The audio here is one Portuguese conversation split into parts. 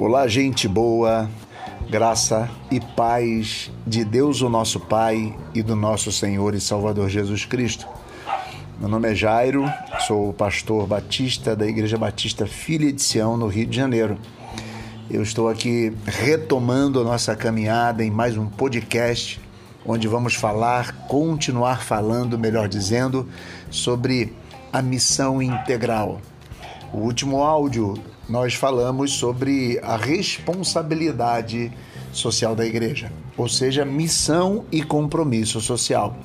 Olá, gente boa, graça e paz de Deus, o nosso Pai, e do nosso Senhor e Salvador Jesus Cristo. Meu nome é Jairo, sou pastor batista da Igreja Batista Filha de Sião, no Rio de Janeiro. Eu estou aqui retomando a nossa caminhada em mais um podcast, onde vamos falar, continuar falando, melhor dizendo, sobre a missão integral. O último áudio nós falamos sobre a responsabilidade social da igreja, ou seja, missão e compromisso social.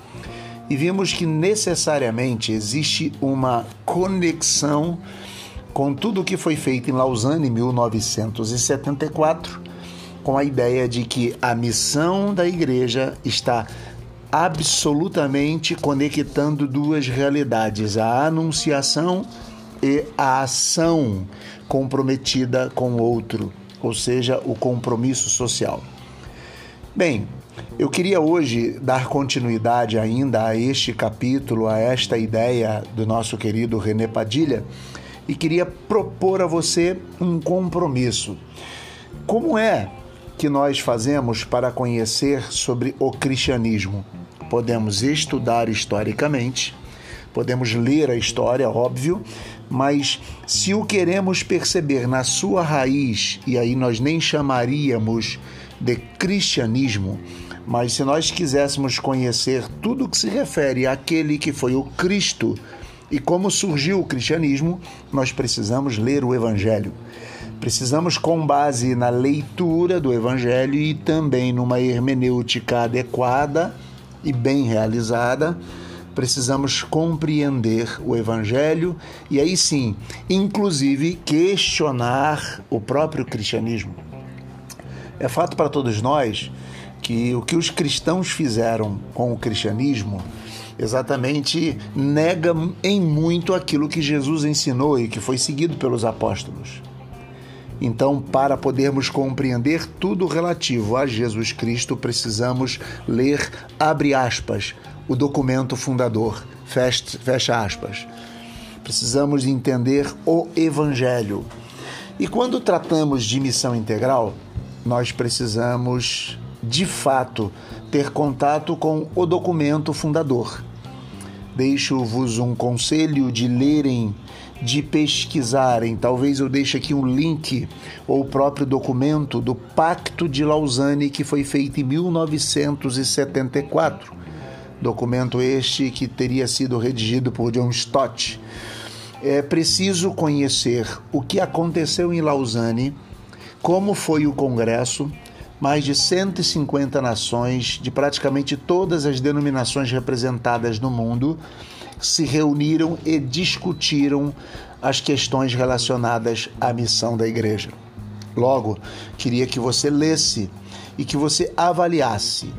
E vimos que necessariamente existe uma conexão com tudo o que foi feito em Lausanne em 1974, com a ideia de que a missão da igreja está absolutamente conectando duas realidades: a anunciação a ação comprometida com o outro, ou seja, o compromisso social. Bem, eu queria hoje dar continuidade ainda a este capítulo, a esta ideia do nosso querido René Padilha e queria propor a você um compromisso. Como é que nós fazemos para conhecer sobre o cristianismo? Podemos estudar historicamente, podemos ler a história, óbvio, mas se o queremos perceber na sua raiz, e aí nós nem chamaríamos de cristianismo, mas se nós quiséssemos conhecer tudo que se refere àquele que foi o Cristo e como surgiu o cristianismo, nós precisamos ler o Evangelho. Precisamos, com base na leitura do Evangelho e também numa hermenêutica adequada e bem realizada, precisamos compreender o Evangelho e aí sim, inclusive, questionar o próprio cristianismo. É fato para todos nós que o que os cristãos fizeram com o cristianismo exatamente nega em muito aquilo que Jesus ensinou e que foi seguido pelos apóstolos. Então, para podermos compreender tudo relativo a Jesus Cristo, precisamos ler, abre aspas, o documento fundador. Fecha, aspas. Precisamos entender o Evangelho. E quando tratamos de missão integral, nós precisamos, de fato, ter contato com o documento fundador. Deixo-vos um conselho de lerem, de pesquisarem. Talvez eu deixe aqui um link ou o próprio documento do Pacto de Lausanne que foi feito em 1974 Documento este que teria sido redigido por John Stott. É preciso conhecer o que aconteceu em Lausanne, como foi o congresso, mais de 150 nações de praticamente todas as denominações representadas no mundo se reuniram e discutiram as questões relacionadas à missão da igreja. Logo, queria que você lesse e que você avaliasse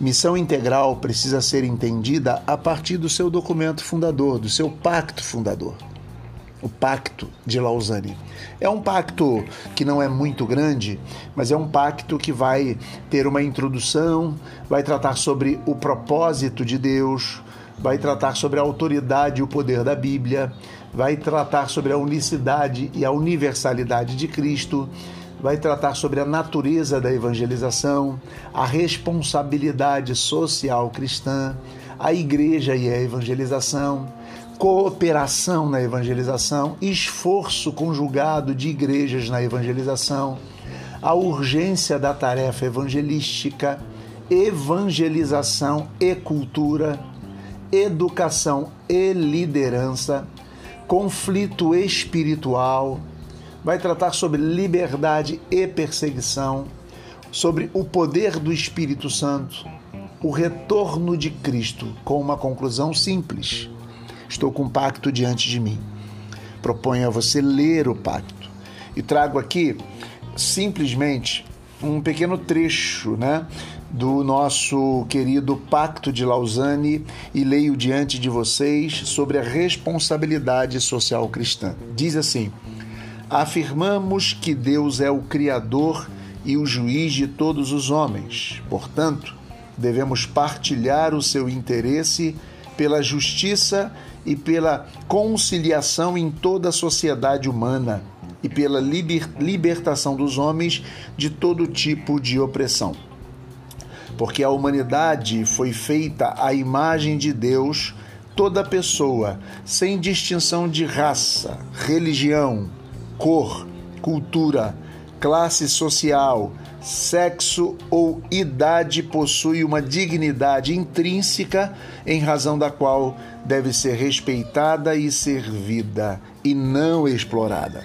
Missão integral precisa ser entendida a partir do seu documento fundador, do seu pacto fundador. O Pacto de Lausanne. É um pacto que não é muito grande, mas é um pacto que vai ter uma introdução, vai tratar sobre o propósito de Deus, vai tratar sobre a autoridade e o poder da Bíblia, vai tratar sobre a unicidade e a universalidade de Cristo vai tratar sobre a natureza da evangelização, a responsabilidade social cristã, a igreja e a evangelização, cooperação na evangelização, esforço conjugado de igrejas na evangelização, a urgência da tarefa evangelística, evangelização e cultura, educação e liderança, conflito espiritual, vai tratar sobre liberdade e perseguição, sobre o poder do Espírito Santo, o retorno de Cristo, com uma conclusão simples. Estou com um pacto diante de mim. Proponho a você ler o pacto. E trago aqui simplesmente um pequeno trecho, né, do nosso querido Pacto de Lausanne e leio diante de vocês sobre a responsabilidade social cristã. Diz assim: afirmamos que Deus é o Criador e o juiz de todos os homens. Portanto, devemos partilhar o seu interesse pela justiça e pela conciliação em toda a sociedade humana, e pela liber, libertação dos homens de todo tipo de opressão. Porque a humanidade foi feita à imagem de Deus, toda pessoa, sem distinção de raça, religião, cor, cultura, classe social, sexo ou idade possui uma dignidade intrínseca em razão da qual deve ser respeitada e servida e não explorada.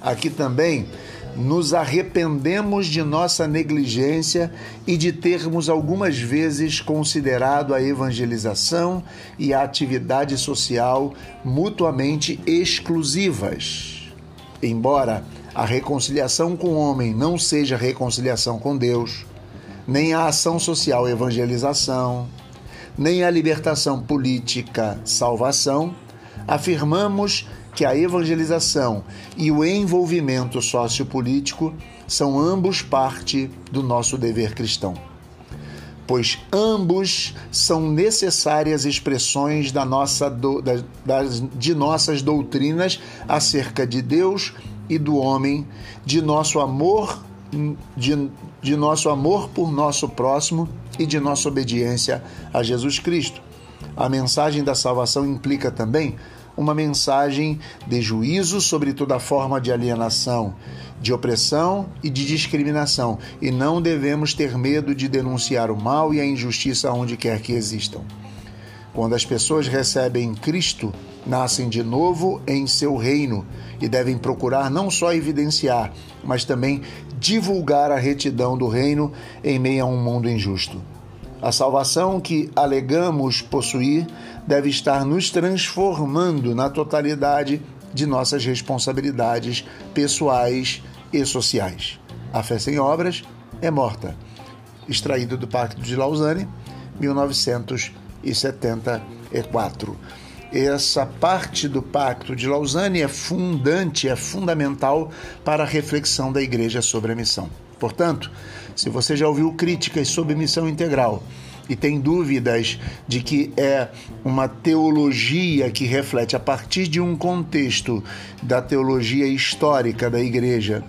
Aqui também nos arrependemos de nossa negligência e de termos algumas vezes considerado a evangelização e a atividade social mutuamente exclusivas. Embora a reconciliação com o homem não seja reconciliação com Deus, nem a ação social evangelização, nem a libertação política salvação, afirmamos que a evangelização e o envolvimento sociopolítico são ambos parte do nosso dever cristão. Pois ambos são necessárias expressões da nossa, do, da, das, de nossas doutrinas acerca de Deus e do homem, de nosso amor, de, de nosso amor por nosso próximo e de nossa obediência a Jesus Cristo. A mensagem da salvação implica também uma mensagem de juízo sobre toda forma de alienação, de opressão e de discriminação, e não devemos ter medo de denunciar o mal e a injustiça onde quer que existam. Quando as pessoas recebem Cristo, nascem de novo em seu reino e devem procurar não só evidenciar, mas também divulgar a retidão do reino em meio a um mundo injusto. A salvação que alegamos possuir deve estar nos transformando na totalidade de nossas responsabilidades pessoais e sociais. A fé sem obras é morta. Extraído do Pacto de Lausanne, 1900 1974. Essa parte do Pacto de Lausanne é fundante, é fundamental para a reflexão da Igreja sobre a missão. Portanto, se você já ouviu críticas sobre missão integral e tem dúvidas de que é uma teologia que reflete a partir de um contexto da teologia histórica da Igreja,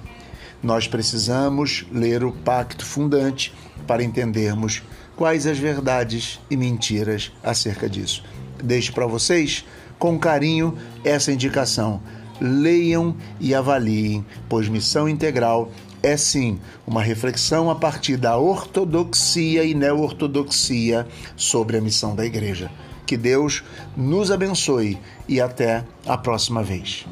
nós precisamos ler o Pacto Fundante para entendermos quais as verdades e mentiras acerca disso. Deixo para vocês, com carinho, essa indicação. Leiam e avaliem, pois missão integral é sim uma reflexão a partir da ortodoxia e neo-ortodoxia sobre a missão da igreja. Que Deus nos abençoe e até a próxima vez.